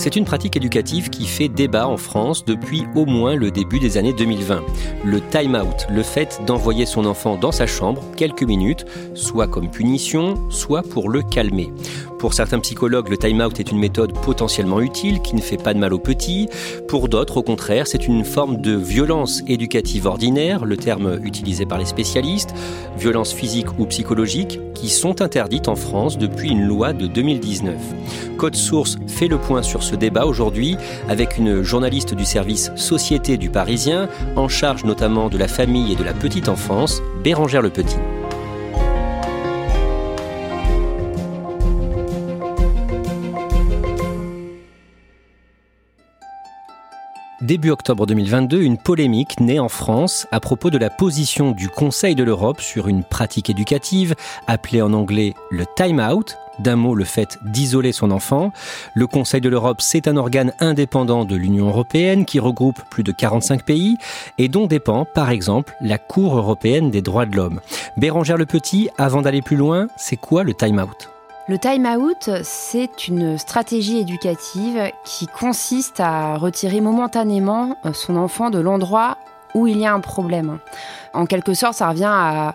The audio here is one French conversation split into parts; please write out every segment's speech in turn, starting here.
C'est une pratique éducative qui fait débat en France depuis au moins le début des années 2020. Le time out, le fait d'envoyer son enfant dans sa chambre quelques minutes, soit comme punition, soit pour le calmer. Pour certains psychologues, le time-out est une méthode potentiellement utile qui ne fait pas de mal aux petits. Pour d'autres, au contraire, c'est une forme de violence éducative ordinaire, le terme utilisé par les spécialistes, violence physique ou psychologique, qui sont interdites en France depuis une loi de 2019. Code Source fait le point sur ce débat aujourd'hui avec une journaliste du service Société du Parisien, en charge notamment de la famille et de la petite enfance, Bérangère Le Petit. Début octobre 2022, une polémique naît en France à propos de la position du Conseil de l'Europe sur une pratique éducative appelée en anglais le time out, d'un mot le fait d'isoler son enfant. Le Conseil de l'Europe, c'est un organe indépendant de l'Union européenne qui regroupe plus de 45 pays et dont dépend, par exemple, la Cour européenne des droits de l'homme. Bérangère Le Petit, avant d'aller plus loin, c'est quoi le time out? Le time out, c'est une stratégie éducative qui consiste à retirer momentanément euh, son enfant de l'endroit où il y a un problème. En quelque sorte, ça revient à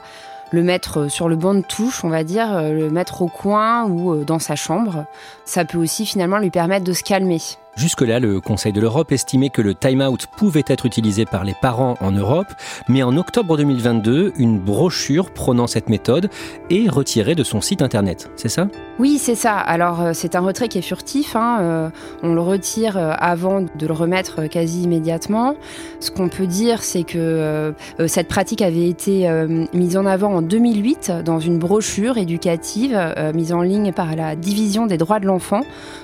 le mettre sur le banc de touche, on va dire, euh, le mettre au coin ou euh, dans sa chambre. Ça peut aussi finalement lui permettre de se calmer. Jusque-là, le Conseil de l'Europe estimait que le time-out pouvait être utilisé par les parents en Europe, mais en octobre 2022, une brochure prônant cette méthode est retirée de son site internet. C'est ça? Oui, c'est ça. Alors, euh, c'est un retrait qui est furtif. Hein. Euh, on le retire euh, avant de le remettre quasi immédiatement. Ce qu'on peut dire, c'est que cette pratique avait été mise en avant en 2008 dans une brochure éducative mise en ligne par la Division des droits de l'enfant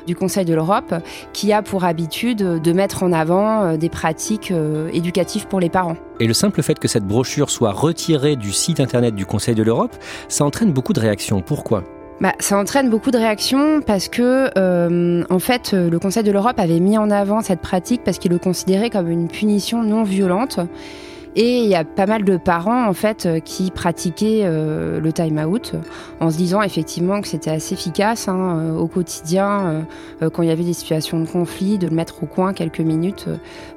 du Conseil de l'Europe, qui a pour habitude de mettre en avant euh, des pratiques euh, éducatives pour les parents. Et le simple fait que cette brochure soit retirée du site internet du Conseil de l'Europe, ça entraîne beaucoup de réactions. Pourquoi? Bah, ça entraîne beaucoup de réactions parce que, euh, en fait, le Conseil de l'Europe avait mis en avant cette pratique parce qu'il le considérait comme une punition non violente. Et il y a pas mal de parents en fait euh, qui pratiquaient euh, le time out en se disant effectivement que c'était assez efficace hein, euh, au quotidien quand il y avait des situations de conflit, de le mettre au coin quelques minutes,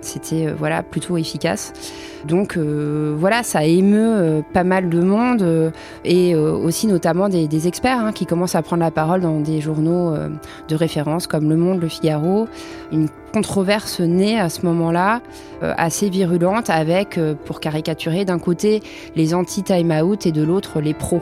c'était voilà plutôt efficace. Donc voilà, ça émeut pas mal de monde et aussi notamment des, experts hein, qui commencent à prendre la parole dans des journaux de référence comme Le Monde, Le Figaro. Controverse naît à ce moment-là, assez virulente avec pour caricaturer d'un côté les anti-time out et de l'autre les pros.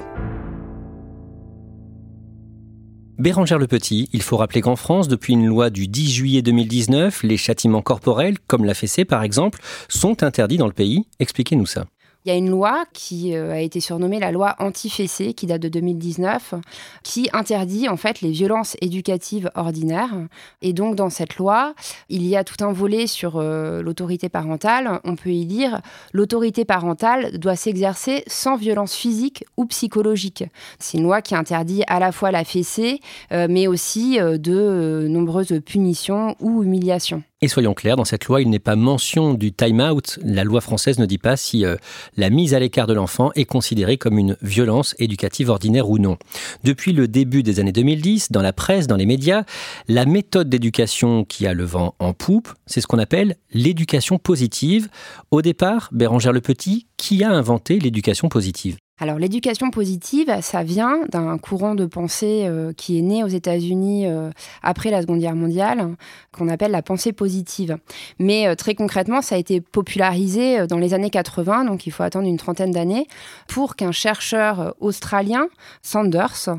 Bérangère Le Petit, il faut rappeler qu'en France, depuis une loi du 10 juillet 2019, les châtiments corporels, comme la fessée par exemple, sont interdits dans le pays. Expliquez-nous ça. Il y a une loi qui euh, a été surnommée la loi anti-fessée, qui date de 2019, qui interdit en fait les violences éducatives ordinaires. Et donc dans cette loi, il y a tout un volet sur euh, l'autorité parentale. On peut y lire l'autorité parentale doit s'exercer sans violence physique ou psychologique. C'est une loi qui interdit à la fois la fessée, euh, mais aussi de nombreuses punitions ou humiliations. Et soyons clairs, dans cette loi, il n'est pas mention du time-out. La loi française ne dit pas si euh, la mise à l'écart de l'enfant est considérée comme une violence éducative ordinaire ou non. Depuis le début des années 2010, dans la presse, dans les médias, la méthode d'éducation qui a le vent en poupe, c'est ce qu'on appelle l'éducation positive. Au départ, Bérangère Le Petit, qui a inventé l'éducation positive? Alors l'éducation positive, ça vient d'un courant de pensée euh, qui est né aux États-Unis euh, après la Seconde Guerre mondiale, qu'on appelle la pensée positive. Mais euh, très concrètement, ça a été popularisé dans les années 80, donc il faut attendre une trentaine d'années, pour qu'un chercheur australien, Sanders,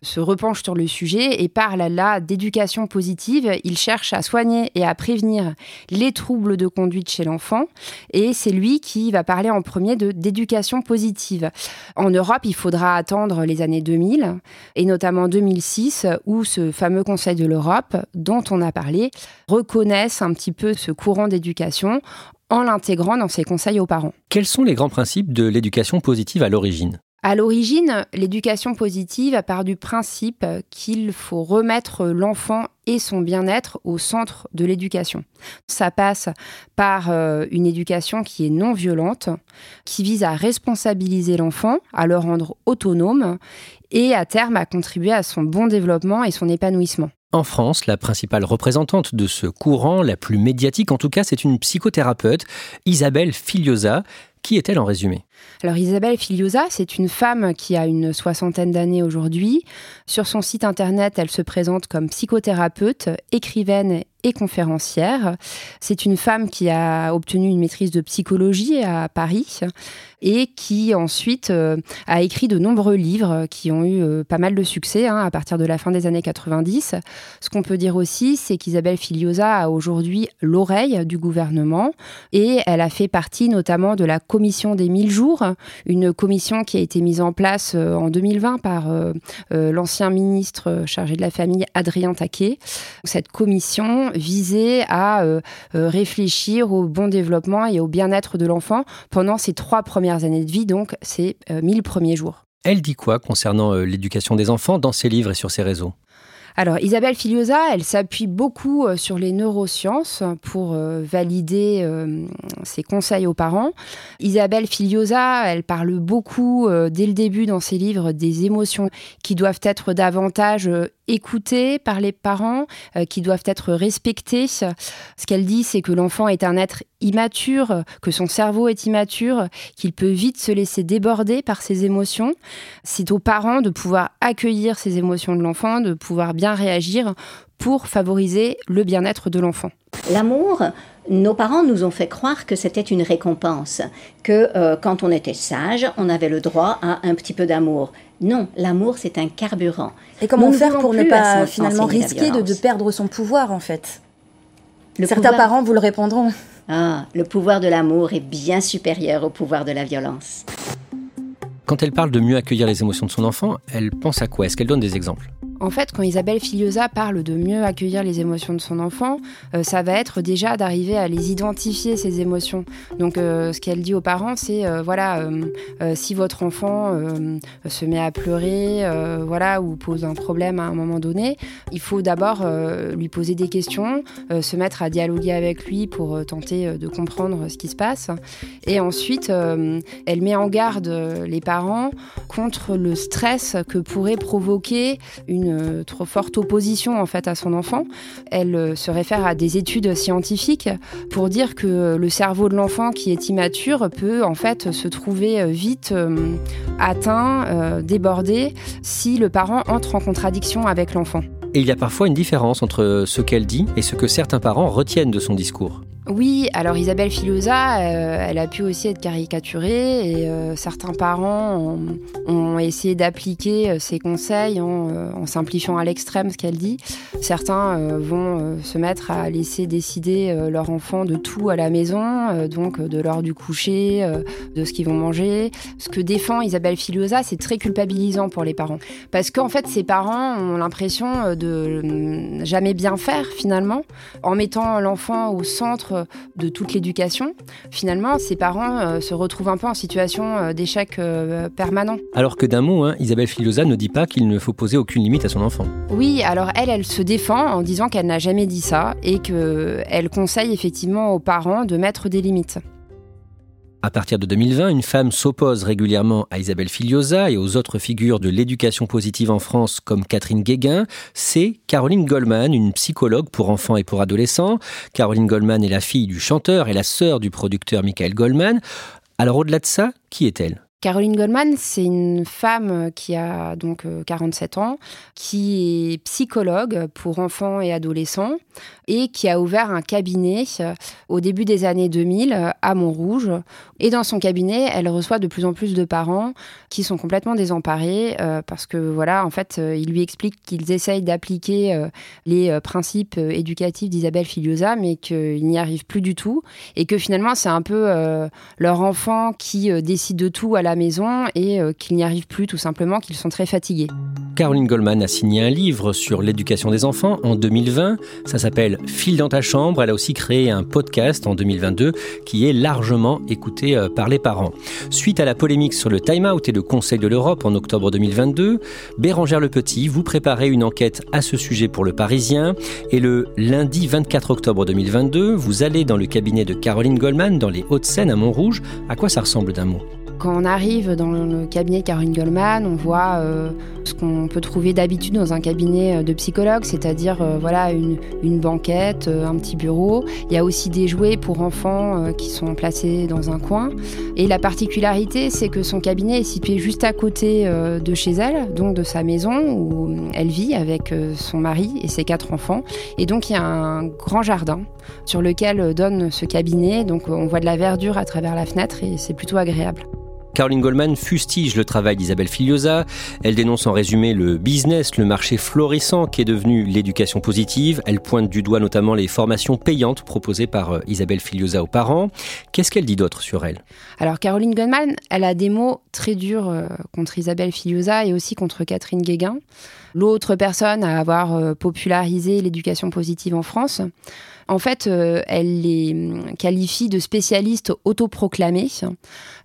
se repenche sur le sujet et parle là d'éducation positive. Il cherche à soigner et à prévenir les troubles de conduite chez l'enfant, et c'est lui qui va parler en premier d'éducation positive. En Europe, il faudra attendre les années 2000 et notamment 2006 où ce fameux Conseil de l'Europe dont on a parlé reconnaisse un petit peu ce courant d'éducation en l'intégrant dans ses conseils aux parents. Quels sont les grands principes de l'éducation positive à l'origine? À l'origine, l'éducation positive a part du principe qu'il faut remettre l'enfant et son bien-être au centre de l'éducation. Ça passe par euh, une éducation qui est non violente, qui vise à responsabiliser l'enfant, à le rendre autonome et à terme à contribuer à son bon développement et son épanouissement. En France, la principale représentante de ce courant, la plus médiatique en tout cas, c'est une psychothérapeute, Isabelle Filiosa. Qui est-elle en résumé? Alors Isabelle Filiosa, c'est une femme qui a une soixantaine d'années aujourd'hui. Sur son site internet, elle se présente comme psychothérapeute, écrivaine et conférencière. C'est une femme qui a obtenu une maîtrise de psychologie à Paris et qui ensuite euh, a écrit de nombreux livres qui ont eu euh, pas mal de succès hein, à partir de la fin des années 90. Ce qu'on peut dire aussi, c'est qu'Isabelle Filiosa a aujourd'hui l'oreille du gouvernement et elle a fait partie notamment de la commission des 1000 jours, une commission qui a été mise en place euh, en 2020 par l'ancien ministre chargé de la famille Adrien Taquet. Cette commission visait à euh, euh, réfléchir au bon développement et au bien-être de l'enfant pendant ses trois premières années de vie, donc ses 1000 euh, premiers jours. Elle dit quoi concernant l'éducation des enfants dans ses livres et sur ses réseaux? Alors Isabelle Filiosa, elle s'appuie beaucoup sur les neurosciences pour valider ses conseils aux parents. Isabelle Filiosa, elle parle beaucoup dès le début dans ses livres des émotions qui doivent être davantage écoutées par les parents, euh, qui doivent être respectées. Ce qu'elle dit, c'est que l'enfant est un être immature, que son cerveau est immature, qu'il peut vite se laisser déborder par ses émotions. C'est aux parents de pouvoir accueillir ces émotions de l'enfant, de pouvoir bien réagir pour favoriser le bien-être de l'enfant. L'amour, nos parents nous ont fait croire que c'était une récompense, que euh, quand on était sage, on avait le droit à un petit peu d'amour. Non, l'amour, c'est un carburant. Et comment faire pour ne pas finalement risquer de, perdre son pouvoir, en fait Certains parents vous le répondront. Ah, le pouvoir de l'amour est bien supérieur au pouvoir de la violence. Quand elle parle de mieux accueillir les émotions de son enfant, elle pense à quoi? Est-ce qu'elle donne des exemples? En fait, quand Isabelle Filiosa parle de mieux accueillir les émotions de son enfant, euh, ça va être déjà d'arriver à les identifier, ces émotions. Donc, euh, ce qu'elle dit aux parents, c'est euh, voilà, si votre enfant se met à pleurer, voilà, ou pose un problème à un moment donné, il faut d'abord lui poser des questions, se mettre à dialoguer avec lui pour tenter de comprendre ce qui se passe. Et ensuite, elle met en garde les parents contre le stress que pourrait provoquer une euh, trop forte opposition en fait à son enfant. Elle euh, se réfère à des études scientifiques pour dire que le cerveau de l'enfant qui est immature peut en fait se trouver euh, vite atteint, débordé si le parent entre en contradiction avec l'enfant. Et il y a parfois une différence entre ce qu'elle dit et ce que certains parents retiennent de son discours. Oui, alors Isabelle Filosa, euh, elle a pu aussi être caricaturée et euh, certains parents ont, essayé d'appliquer euh, ses conseils en, simplifiant à l'extrême ce qu'elle dit. Certains vont se mettre à laisser décider leur enfant de tout à la maison, donc de l'heure du coucher, de ce qu'ils vont manger. Ce que défend Isabelle Filosa, c'est très culpabilisant pour les parents. Parce qu'en fait, ces parents ont l'impression de jamais bien faire finalement, en mettant l'enfant au centre centre de toute l'éducation, finalement, ces parents se retrouvent un peu en situation d'échec permanent. Alors que d'un mot, hein, Isabelle Filiosa ne dit pas qu'il ne faut poser aucune limite à son enfant. Oui, alors elle, elle se défend en disant qu'elle n'a jamais dit ça et qu'elle conseille effectivement aux parents de mettre des limites. À partir de 2020, une femme s'oppose régulièrement à Isabelle Filiosa et aux autres figures de l'éducation positive en France comme Catherine Guéguin. C'est Caroline Goldman, une psychologue pour enfants et pour adolescents. Caroline Goldman est la fille du chanteur et la sœur du producteur Michael Goldman. Alors au-delà de ça, qui est-elle? Caroline Goldman, c'est une femme qui a donc 47 euh, ans, qui est psychologue pour enfants et adolescents et qui a ouvert un cabinet euh, au début des années 2000 euh, à Montrouge. Et dans son cabinet, elle reçoit de plus en plus de parents qui sont complètement désemparés parce que voilà, en fait, il lui explique qu'ils essayent d'appliquer les principes éducatifs d'Isabelle Filiosa, mais qu'ils n'y arrivent plus du tout et que finalement, c'est un peu leur enfant qui décide de tout à la maison et euh, qu'ils n'y arrivent plus tout simplement, qu'ils sont très fatigués. Caroline Goldman a signé un livre sur l'éducation des enfants en 2020. Ça s'appelle File dans ta chambre. Elle a aussi créé un podcast en 2022 qui est largement écouté euh, par les parents. Suite à la polémique sur le time-out et le Conseil de l'Europe en octobre 2022, Bérangère Le Petit, vous préparez une enquête à ce sujet pour le Parisien. Et le lundi 24 octobre 2022, vous allez dans le cabinet de Caroline Goldman dans les Hauts-de-Seine à Montrouge. À quoi ça ressemble d'un mot? Quand on arrive dans le cabinet de Caroline Goldman, on voit euh, ce qu'on peut trouver d'habitude dans un cabinet euh, de psychologue, c'est-à-dire euh, voilà une, banquette, un petit bureau. Il y a aussi des jouets pour enfants qui sont placés dans un coin. Et la particularité, c'est que son cabinet est situé juste à côté de chez elle, donc de sa maison où elle vit avec son mari et ses quatre enfants. Et donc il y a un grand jardin sur lequel donne ce cabinet. Donc on voit de la verdure à travers la fenêtre et c'est plutôt agréable. Caroline Goldman fustige le travail d'Isabelle Filiosa. Elle dénonce en résumé le business, le marché florissant qui est devenu l'éducation positive. Elle pointe du doigt notamment les formations payantes proposées par euh, Isabelle Filiosa aux parents. Qu'est-ce qu'elle dit d'autre sur elle? Alors Caroline Goldman, elle a des mots très durs euh, contre Isabelle Filiosa et aussi contre Catherine Guéguin, l'autre personne à avoir euh, popularisé l'éducation positive en France. En fait, euh, elle les hum, qualifie de spécialistes autoproclamés. Ce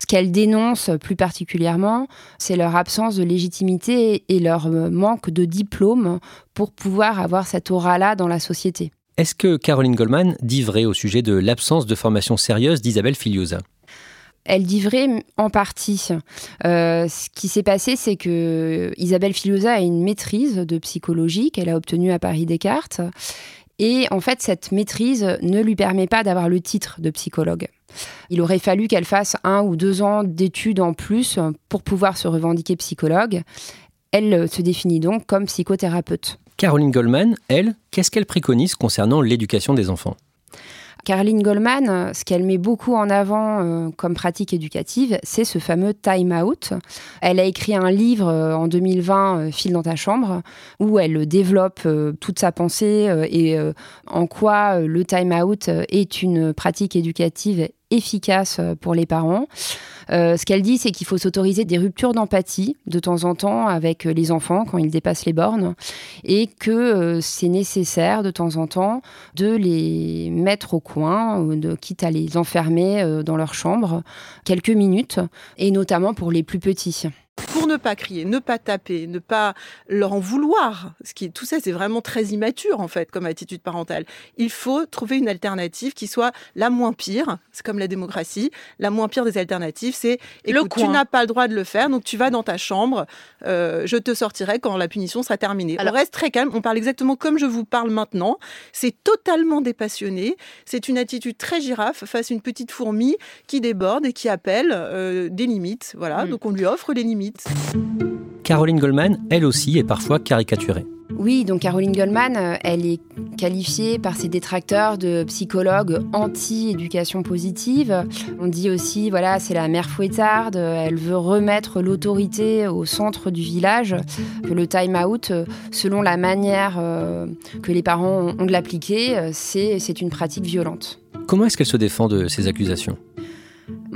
qu'elle dénonce plus particulièrement, c'est leur absence de légitimité et leur euh, manque de diplôme pour pouvoir avoir cette aura-là dans la société. Est-ce que Caroline Goldman dit vrai au sujet de l'absence de formation sérieuse d'Isabelle Filiosa? Elle dit vrai en partie. Euh, ce qui s'est passé, c'est que Isabelle Filiosa a une maîtrise de psychologie qu'elle a obtenue à Paris Descartes. Et en fait, cette maîtrise ne lui permet pas d'avoir le titre de psychologue. Il aurait fallu qu'elle fasse un ou deux ans d'études en plus pour pouvoir se revendiquer psychologue. Elle se définit donc comme psychothérapeute. Caroline Goldman, elle, qu'est-ce qu'elle préconise concernant l'éducation des enfants? Caroline Goldman, ce qu'elle met beaucoup en avant euh, comme pratique éducative, c'est ce fameux time out. Elle a écrit un livre euh, en 2020, euh, File dans ta chambre, où elle développe toute sa pensée et en quoi le time out est une pratique éducative efficace pour les parents. Euh, ce qu'elle dit, c'est qu'il faut s'autoriser des ruptures d'empathie de temps en temps avec les enfants quand ils dépassent les bornes et que euh, c'est nécessaire de temps en temps de les mettre au coin, de, quitte à les enfermer euh, dans leur chambre quelques minutes et notamment pour les plus petits pour ne pas crier, ne pas taper, ne pas leur en vouloir, ce qui tout ça c'est vraiment très immature en fait comme attitude parentale. Il faut trouver une alternative qui soit la moins pire, c'est comme la démocratie, la moins pire des alternatives c'est écoute, tu n'as pas le droit de le faire donc tu vas dans ta chambre, euh, je te sortirai quand la punition sera terminée. Alors, on reste très calme, on parle exactement comme je vous parle maintenant, c'est totalement dépassionné, c'est une attitude très girafe face à une petite fourmi qui déborde et qui appelle euh, des limites, voilà, hmm. donc on lui offre les limites Caroline Goldman, elle aussi, est parfois caricaturée. Oui, donc Caroline Goldman, euh, elle est qualifiée par ses détracteurs de psychologue anti-éducation positive. On dit aussi, voilà, c'est la mère fouettarde, elle veut remettre l'autorité au centre du village, que le time-out, selon la manière euh, que les parents ont de l'appliquer, c'est une pratique violente. Comment est-ce qu'elle se défend de ces accusations?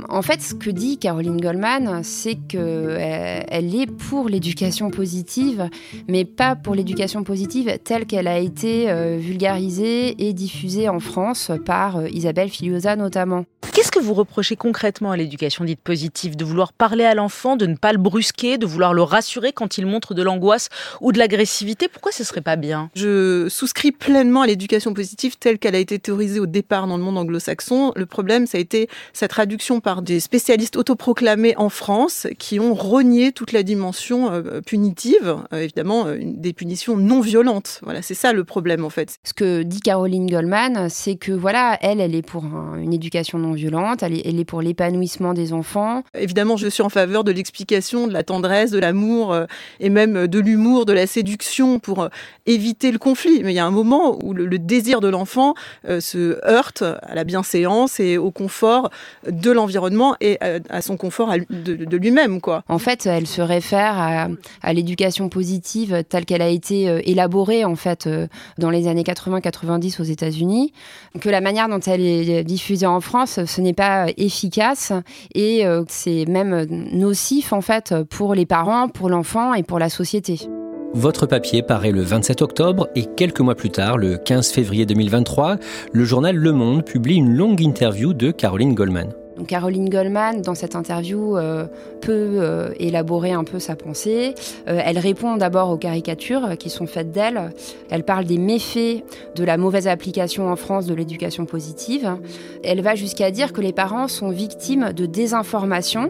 En fait, ce que dit Caroline Goldman, c'est qu'elle elle est pour l'éducation positive, mais pas pour l'éducation positive telle qu'elle a été euh, vulgarisée et diffusée en France par euh, Isabelle Filiosa notamment. Qu'est-ce que vous reprochez concrètement à l'éducation dite positive? De vouloir parler à l'enfant, de ne pas le brusquer, de vouloir le rassurer quand il montre de l'angoisse ou de l'agressivité? Pourquoi ce serait pas bien? Je souscris pleinement à l'éducation positive telle qu'elle a été théorisée au départ dans le monde anglo-saxon. Le problème, ça a été sa traduction par des spécialistes autoproclamés en France qui ont renié toute la dimension euh, punitive, euh, évidemment euh, des punitions non violentes. Voilà, c'est ça le problème en fait. Ce que dit Caroline Goldman, c'est que voilà, elle, elle est pour une éducation non violente, elle est, elle est pour l'épanouissement des enfants. Évidemment, je suis en faveur de l'explication, de la tendresse, de l'amour et même de l'humour, de la séduction pour éviter le conflit. Mais il y a un moment où le, désir de l'enfant se heurte à la bienséance et au confort de l'environnement et à, son confort de, lui-même. quoi. En fait, elle se réfère à, l'éducation positive telle qu'elle a été euh, élaborée en fait euh, dans les années 80-90 aux États-Unis, que la manière dont elle est diffusée en France, ce n'est pas efficace et euh, c'est même nocif en fait pour les parents, pour l'enfant et pour la société. Votre papier paraît le 27 octobre et quelques mois plus tard, le 15 février 2023, le journal Le Monde publie une longue interview de Caroline Goldman. Caroline Goldman, dans cette interview, euh, peut euh, élaborer un peu sa pensée. Euh, elle répond d'abord aux caricatures qui sont faites d'elle. Elle parle des méfaits de la mauvaise application en France de l'éducation positive. Elle va jusqu'à dire que les parents sont victimes de désinformation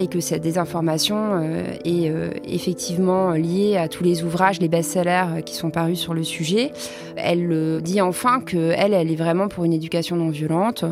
et que cette désinformation est effectivement liée à tous les ouvrages, les best-sellers qui sont parus sur le sujet. Elle dit enfin qu'elle, elle est vraiment pour une éducation non violente,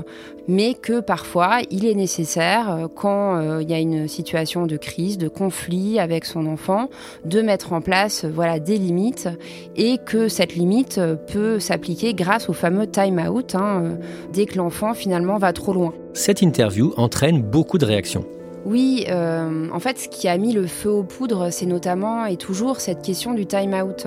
mais que parfois il est nécessaire, euh, quand euh, il y a une situation de crise, de conflit avec son enfant, de mettre en place euh, voilà, des limites et que cette limite peut s'appliquer grâce au fameux time out, hein, dès que l'enfant finalement va trop loin. Cette interview entraîne beaucoup de réactions. Oui, euh, en fait, ce qui a mis le feu aux poudres, c'est notamment et toujours cette question du time-out.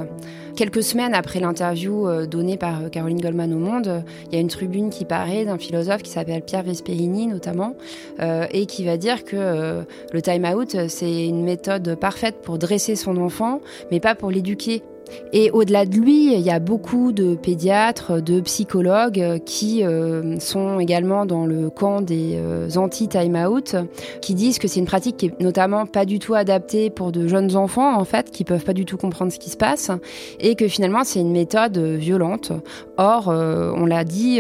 Quelques semaines après l'interview euh, donnée par euh, Caroline Goldman au Monde, il y a une tribune qui paraît d'un philosophe qui s'appelle Pierre Vesperini notamment, et qui va dire que le time-out, c'est une méthode parfaite pour dresser son enfant, mais pas pour l'éduquer. Et au-delà de lui, il y a beaucoup de pédiatres, de psychologues qui euh, sont également dans le camp des euh, anti-time-out, qui disent que c'est une pratique qui est notamment pas du tout adaptée pour de jeunes enfants, en fait, qui peuvent pas du tout comprendre ce qui se passe, et que finalement c'est une méthode violente. Or, euh, on l'a dit,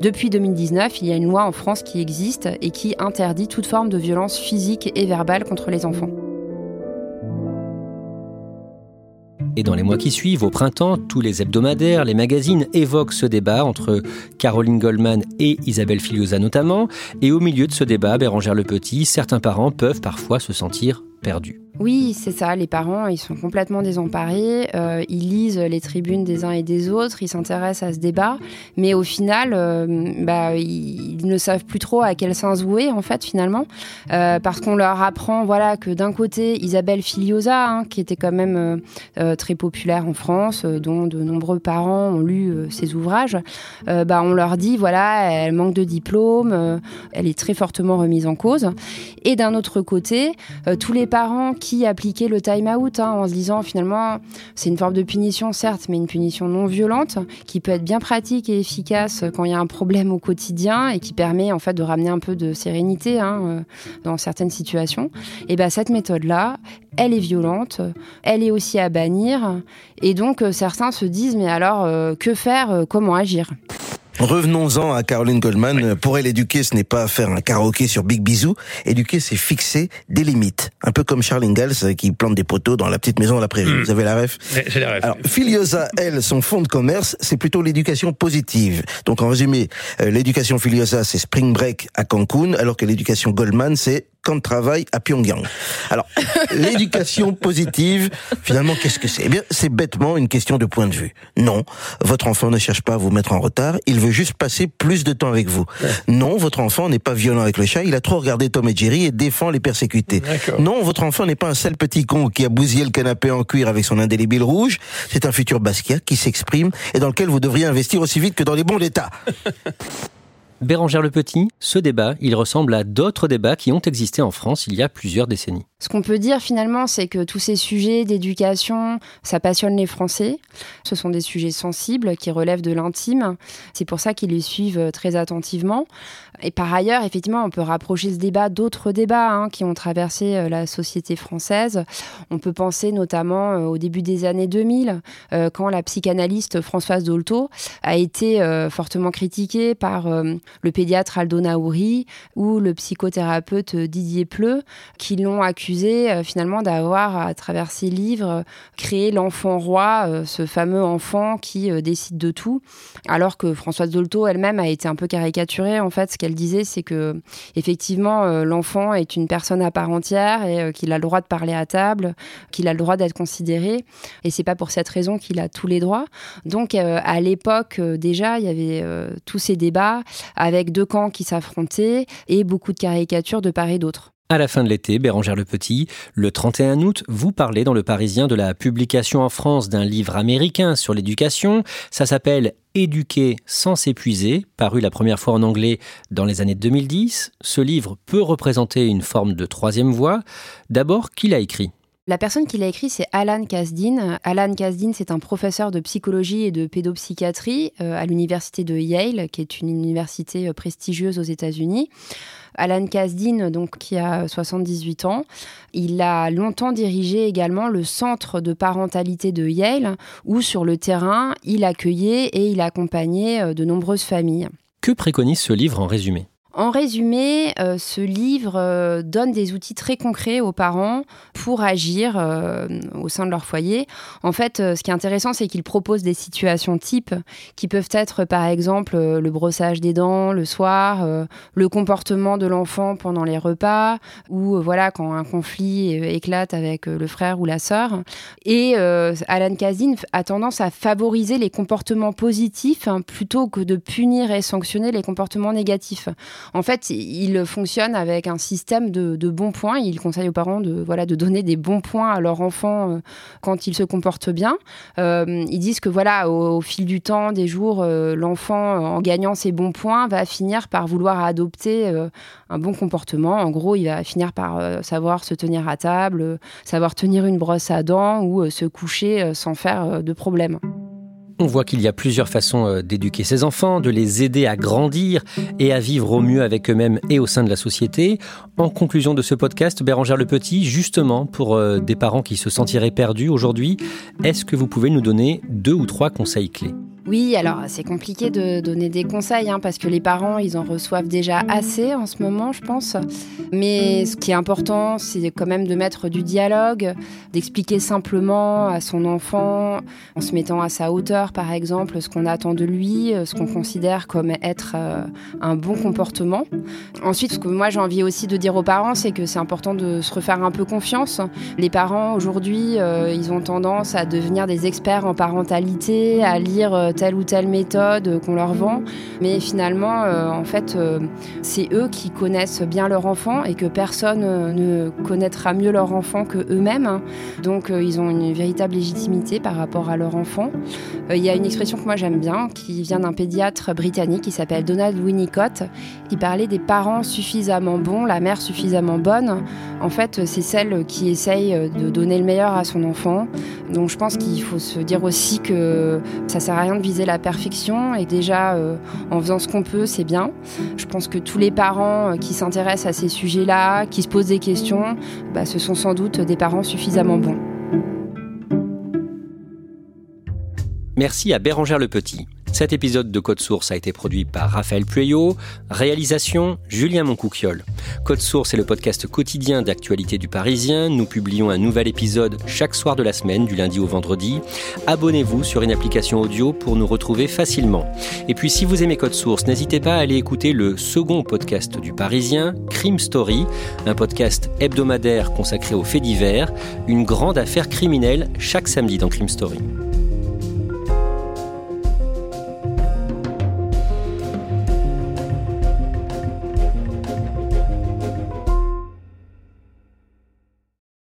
depuis 2019, il y a une loi en France qui existe et qui interdit toute forme de violence physique et verbale contre les enfants. Et dans les mois qui suivent, au printemps, tous les hebdomadaires, les magazines évoquent ce débat entre Caroline Goldman et Isabelle Filiosa notamment. Et au milieu de ce débat, Bérangère Le Petit, certains parents peuvent parfois se sentir perdus. Oui, c'est ça. Les parents, ils sont complètement désemparés. Euh, ils lisent les tribunes des uns et des autres. Ils s'intéressent à ce débat, mais au final, euh, bah, ils, ne savent plus trop à quel sens vouer en fait finalement, euh, parce qu'on leur apprend, voilà, que d'un côté, Isabelle Filiosa, hein, qui était quand même très populaire en France, dont de nombreux parents ont lu ses ouvrages, bah, on leur dit, voilà, elle manque de diplôme, elle est très fortement remise en cause. Et d'un autre côté, tous les parents qui appliquaient le time-out hein, en se disant finalement c'est une forme de punition certes, mais une punition non violente qui peut être bien pratique et efficace quand il y a un problème au quotidien et qui permet en fait de ramener un peu de sérénité hein, euh, dans certaines situations. Et ben cette méthode-là, elle est violente, elle est aussi à bannir, et donc euh, certains se disent mais alors euh, que faire, comment agir? Revenons-en à Caroline Goldman. Pour elle, éduquer, ce n'est pas faire un karaoké sur Big Bisou. Éduquer, c'est fixer des limites. Un peu comme Charles Ingalls qui plante des poteaux dans la petite maison à la prairie. Hmm. Vous avez la ref J'ai la ref. Alors, Filiosa, elle, son fonds de commerce, c'est plutôt l'éducation positive. Donc, en résumé, euh, l'éducation Filiosa, c'est Spring Break à Cancun, alors que l'éducation Goldman, c'est camp de travail à Pyongyang. Alors, l'éducation positive, finalement, qu'est-ce que c'est? Eh bien, c'est bêtement une question de point de vue. Non, votre enfant ne cherche pas à vous mettre en retard, il veut juste passer plus de temps avec vous. Non, votre enfant n'est pas violent avec le chat, il a trop regardé Tom et Jerry et défend les persécutés. Non, votre enfant n'est pas un sale petit con qui a bousillé le canapé en cuir avec son indélébile rouge, c'est un futur Basquiat qui s'exprime et dans lequel vous devriez investir aussi vite que dans les bons d'État. Bérangère Le Petit, ce débat, il ressemble à d'autres débats qui ont existé en France il y a plusieurs décennies. Ce qu'on peut dire finalement, c'est que tous ces sujets d'éducation, ça passionne les Français. Ce sont des sujets sensibles qui relèvent de l'intime. C'est pour ça qu'ils les suivent très attentivement. Et par ailleurs, effectivement, on peut rapprocher ce débat d'autres débats hein, qui ont traversé euh, la société française. On peut penser notamment euh, au début des années 2000, euh, quand la psychanalyste Françoise Dolto a été fortement critiquée par le pédiatre Aldo Naouri ou le psychothérapeute Didier Pleu, qui l'ont accusé finalement d'avoir, à travers ses livres, créé l'enfant roi, ce fameux enfant qui décide de tout, alors que Françoise Dolto elle-même a été un peu caricaturée en fait qu'elle disait, c'est que effectivement, euh, l'enfant est une personne à part entière et euh, qu'il a le droit de parler à table, qu'il a le droit d'être considéré. Et c'est pas pour cette raison qu'il a tous les droits. Donc, euh, à l'époque, déjà, il y avait tous ces débats avec deux camps qui s'affrontaient et beaucoup de caricatures de part et d'autre. À la fin de l'été, Bérangère Le Petit, le 31 août, vous parlez dans Le Parisien de la publication en France d'un livre américain sur l'éducation. Ça s'appelle Éduquer sans s'épuiser, paru la première fois en anglais dans les années 2010. Ce livre peut représenter une forme de troisième voie. D'abord, qui l'a écrit? La personne qui l'a écrit, c'est Alan Kasdin. Alan Kasdin, c'est un professeur de psychologie et de pédopsychiatrie euh, à l'université de Yale, qui est une université euh, prestigieuse aux États-Unis. Alan Kasdin, donc, qui a 78 ans, il a longtemps dirigé également le centre de parentalité de Yale, où sur le terrain, il accueillait et il accompagnait euh, de nombreuses familles. Que préconise ce livre en résumé? En résumé, euh, ce livre euh, donne des outils très concrets aux parents pour agir euh, au sein de leur foyer. En fait, ce qui est intéressant, c'est qu'il propose des situations types qui peuvent être, par exemple, le brossage des dents le soir, le comportement de l'enfant pendant les repas, ou voilà quand un conflit éclate avec le frère ou la sœur. Et Alan Kazin a tendance à favoriser les comportements positifs hein, plutôt que de punir et sanctionner les comportements négatifs. En fait, il fonctionne avec un système de, bons points. Il conseille aux parents de, voilà, de donner des bons points à leur enfant euh, quand il se comporte bien. Euh, ils disent que voilà, au, fil du temps, des jours, euh, l'enfant, en gagnant ses bons points, va finir par vouloir adopter un bon comportement. En gros, il va finir par savoir se tenir à table, savoir tenir une brosse à dents ou se coucher sans faire de problème. On voit qu'il y a plusieurs façons euh, d'éduquer ses enfants, de les aider à grandir et à vivre au mieux avec eux-mêmes et au sein de la société. En conclusion de ce podcast, Bérangère Le Petit, justement pour euh, des parents qui se sentiraient perdus aujourd'hui, est-ce que vous pouvez nous donner deux ou trois conseils clés? Oui, alors c'est compliqué de donner des conseils hein, parce que les parents, ils en reçoivent déjà assez en ce moment, je pense. Mais ce qui est important, c'est quand même de mettre du dialogue, d'expliquer simplement à son enfant, en se mettant à sa hauteur, par exemple, ce qu'on attend de lui, ce qu'on considère comme être euh, un bon comportement. Ensuite, ce que moi j'ai envie aussi de dire aux parents, c'est que c'est important de se refaire un peu confiance. Les parents aujourd'hui, euh, ils ont tendance à devenir des experts en parentalité, à lire euh, telle ou telle méthode qu'on leur vend. Mais finalement, euh, en fait, euh, c'est eux qui connaissent bien leur enfant et que personne euh, ne connaîtra mieux leur enfant que eux-mêmes. Donc, ils ont une véritable légitimité par rapport à leur enfant. Il y a une expression que moi j'aime bien qui vient d'un pédiatre britannique qui s'appelle Donald Winnicott qui parlait des parents suffisamment bons, la mère suffisamment bonne. En fait, c'est celle qui essaye de donner le meilleur à son enfant. Donc, je pense qu'il faut se dire aussi que ça sert à rien de viser la perfection et déjà euh, en faisant ce qu'on peut, c'est bien. Je pense que tous les parents euh, qui s'intéressent à ces sujets-là, qui se posent des questions, bah, ce sont sans doute des parents suffisamment bons. Merci à Bérangère Le Petit. Cet épisode de Code Source a été produit par Raphaël Pueyo, réalisation Julien Moncouquiole. Code Source est le podcast quotidien d'actualité du Parisien. Nous publions un nouvel épisode chaque soir de la semaine, du lundi au vendredi. Abonnez-vous sur une application audio pour nous retrouver facilement. Et puis si vous aimez Code Source, n'hésitez pas à aller écouter le second podcast du Parisien, Crime Story, un podcast hebdomadaire consacré aux faits divers, une grande affaire criminelle chaque samedi dans Crime Story.